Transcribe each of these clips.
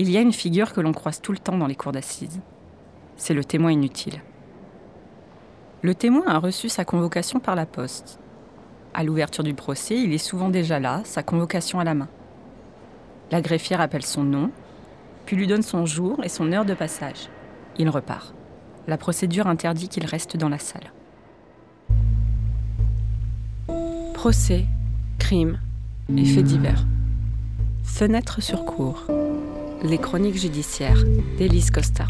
Il y a une figure que l'on croise tout le temps dans les cours d'assises. C'est le témoin inutile. Le témoin a reçu sa convocation par la poste. À l'ouverture du procès, il est souvent déjà là, sa convocation à la main. La greffière appelle son nom, puis lui donne son jour et son heure de passage. Il repart. La procédure interdit qu'il reste dans la salle. Procès, crime et faits divers. Fenêtre sur cour. Les chroniques judiciaires d'Élise Costa.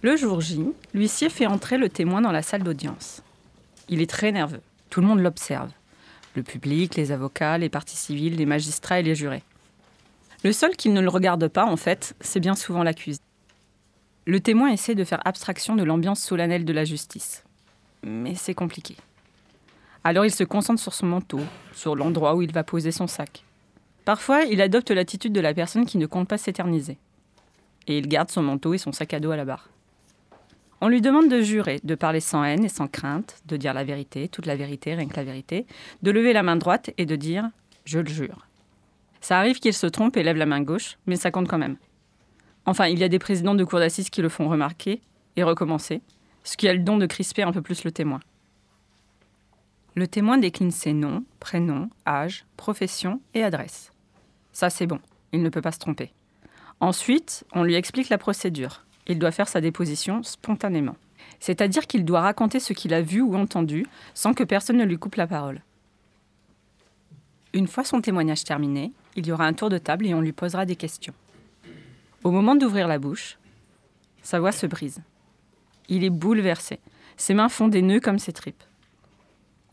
Le jour J, l'huissier fait entrer le témoin dans la salle d'audience. Il est très nerveux. Tout le monde l'observe. Le public, les avocats, les parties civiles, les magistrats et les jurés. Le seul qui ne le regarde pas, en fait, c'est bien souvent l'accusé. Le témoin essaie de faire abstraction de l'ambiance solennelle de la justice. Mais c'est compliqué. Alors il se concentre sur son manteau, sur l'endroit où il va poser son sac. Parfois, il adopte l'attitude de la personne qui ne compte pas s'éterniser. Et il garde son manteau et son sac à dos à la barre. On lui demande de jurer, de parler sans haine et sans crainte, de dire la vérité, toute la vérité, rien que la vérité, de lever la main droite et de dire ⁇ Je le jure ⁇ Ça arrive qu'il se trompe et lève la main gauche, mais ça compte quand même. Enfin, il y a des présidents de cour d'assises qui le font remarquer et recommencer, ce qui a le don de crisper un peu plus le témoin. Le témoin décline ses noms, prénoms, âge, profession et adresse. Ça, c'est bon, il ne peut pas se tromper. Ensuite, on lui explique la procédure il doit faire sa déposition spontanément. C'est-à-dire qu'il doit raconter ce qu'il a vu ou entendu sans que personne ne lui coupe la parole. Une fois son témoignage terminé, il y aura un tour de table et on lui posera des questions. Au moment d'ouvrir la bouche, sa voix se brise. Il est bouleversé. Ses mains font des nœuds comme ses tripes.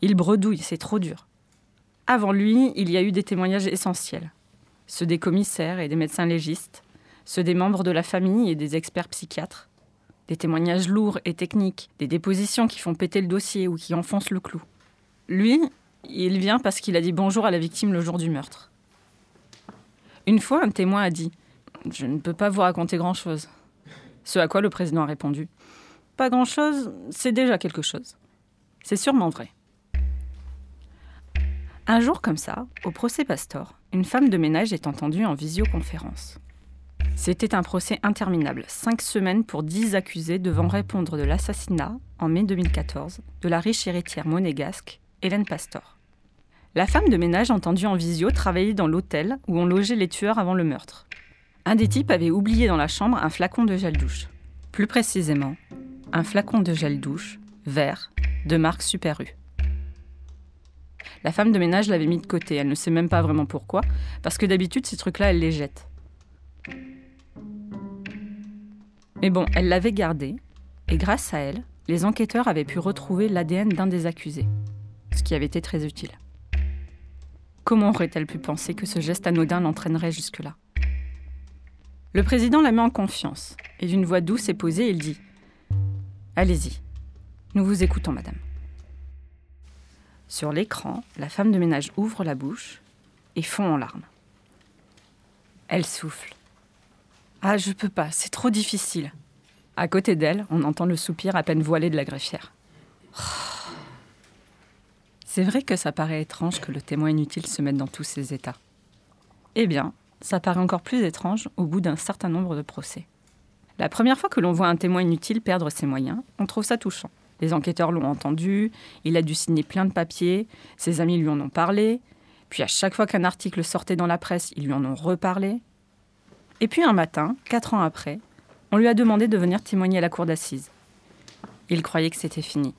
Il bredouille, c'est trop dur. Avant lui, il y a eu des témoignages essentiels. Ceux des commissaires et des médecins légistes, ceux des membres de la famille et des experts psychiatres. Des témoignages lourds et techniques, des dépositions qui font péter le dossier ou qui enfoncent le clou. Lui, il vient parce qu'il a dit bonjour à la victime le jour du meurtre. Une fois, un témoin a dit Je ne peux pas vous raconter grand-chose. Ce à quoi le président a répondu Pas grand-chose, c'est déjà quelque chose. C'est sûrement vrai. Un jour comme ça, au procès Pastor, une femme de ménage est entendue en visioconférence. C'était un procès interminable, cinq semaines pour dix accusés devant répondre de l'assassinat, en mai 2014, de la riche héritière monégasque, Hélène Pastor. La femme de ménage entendue en visio travaillait dans l'hôtel où on logeait les tueurs avant le meurtre. Un des types avait oublié dans la chambre un flacon de gel douche. Plus précisément, un flacon de gel douche, vert, de marque Super U. La femme de ménage l'avait mis de côté, elle ne sait même pas vraiment pourquoi, parce que d'habitude ces trucs-là, elle les jette. Mais bon, elle l'avait gardée, et grâce à elle, les enquêteurs avaient pu retrouver l'ADN d'un des accusés, ce qui avait été très utile. Comment aurait-elle pu penser que ce geste anodin l'entraînerait jusque-là? Le président la met en confiance, et d'une voix douce et posée, il dit Allez-y, nous vous écoutons, madame. Sur l'écran, la femme de ménage ouvre la bouche et fond en larmes. Elle souffle. Ah, je peux pas, c'est trop difficile. À côté d'elle, on entend le soupir à peine voilé de la greffière. C'est vrai que ça paraît étrange que le témoin inutile se mette dans tous ces états. Eh bien, ça paraît encore plus étrange au bout d'un certain nombre de procès. La première fois que l'on voit un témoin inutile perdre ses moyens, on trouve ça touchant. Les enquêteurs l'ont entendu, il a dû signer plein de papiers, ses amis lui en ont parlé, puis à chaque fois qu'un article sortait dans la presse, ils lui en ont reparlé. Et puis un matin, quatre ans après, on lui a demandé de venir témoigner à la cour d'assises. Il croyait que c'était fini.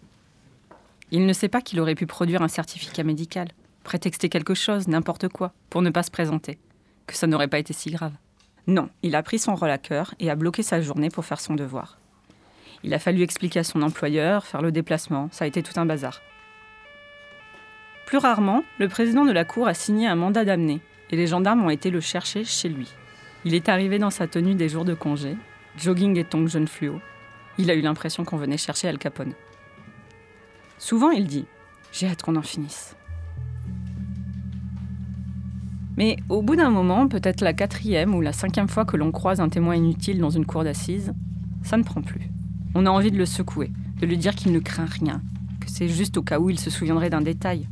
Il ne sait pas qu'il aurait pu produire un certificat médical, prétexter quelque chose, n'importe quoi, pour ne pas se présenter, que ça n'aurait pas été si grave. Non, il a pris son rôle à cœur et a bloqué sa journée pour faire son devoir. Il a fallu expliquer à son employeur, faire le déplacement, ça a été tout un bazar. Plus rarement, le président de la cour a signé un mandat d'amener et les gendarmes ont été le chercher chez lui. Il est arrivé dans sa tenue des jours de congé, jogging et tongs jaune fluo. Il a eu l'impression qu'on venait chercher Al Capone. Souvent, il dit J'ai hâte qu'on en finisse. Mais au bout d'un moment, peut-être la quatrième ou la cinquième fois que l'on croise un témoin inutile dans une cour d'assises, ça ne prend plus. On a envie de le secouer, de lui dire qu'il ne craint rien, que c'est juste au cas où il se souviendrait d'un détail,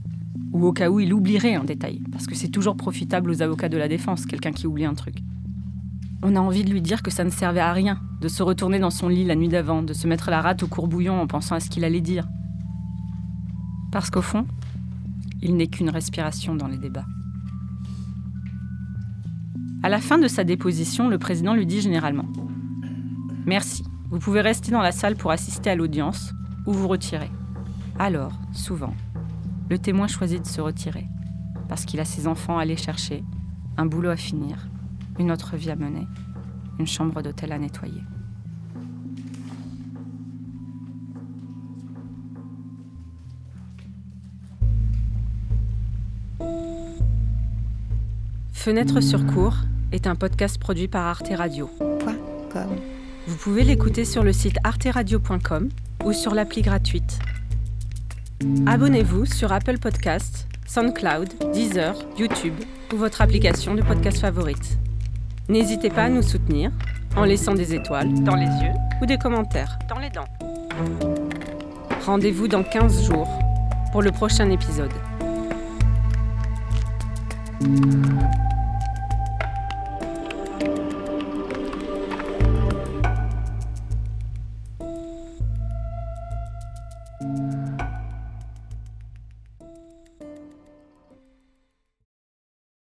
ou au cas où il oublierait un détail, parce que c'est toujours profitable aux avocats de la défense, quelqu'un qui oublie un truc. On a envie de lui dire que ça ne servait à rien, de se retourner dans son lit la nuit d'avant, de se mettre la rate au courbouillon en pensant à ce qu'il allait dire. Parce qu'au fond, il n'est qu'une respiration dans les débats. À la fin de sa déposition, le président lui dit généralement Merci, vous pouvez rester dans la salle pour assister à l'audience ou vous retirer. Alors, souvent, le témoin choisit de se retirer parce qu'il a ses enfants à aller chercher, un boulot à finir, une autre vie à mener, une chambre d'hôtel à nettoyer. Fenêtre sur cours est un podcast produit par Arte Radio. Vous pouvez l'écouter sur le site arteradio.com ou sur l'appli gratuite. Abonnez-vous sur Apple Podcasts, SoundCloud, Deezer, YouTube ou votre application de podcast favorite. N'hésitez pas à nous soutenir en laissant des étoiles dans les yeux ou des commentaires dans les dents. Rendez-vous dans 15 jours pour le prochain épisode.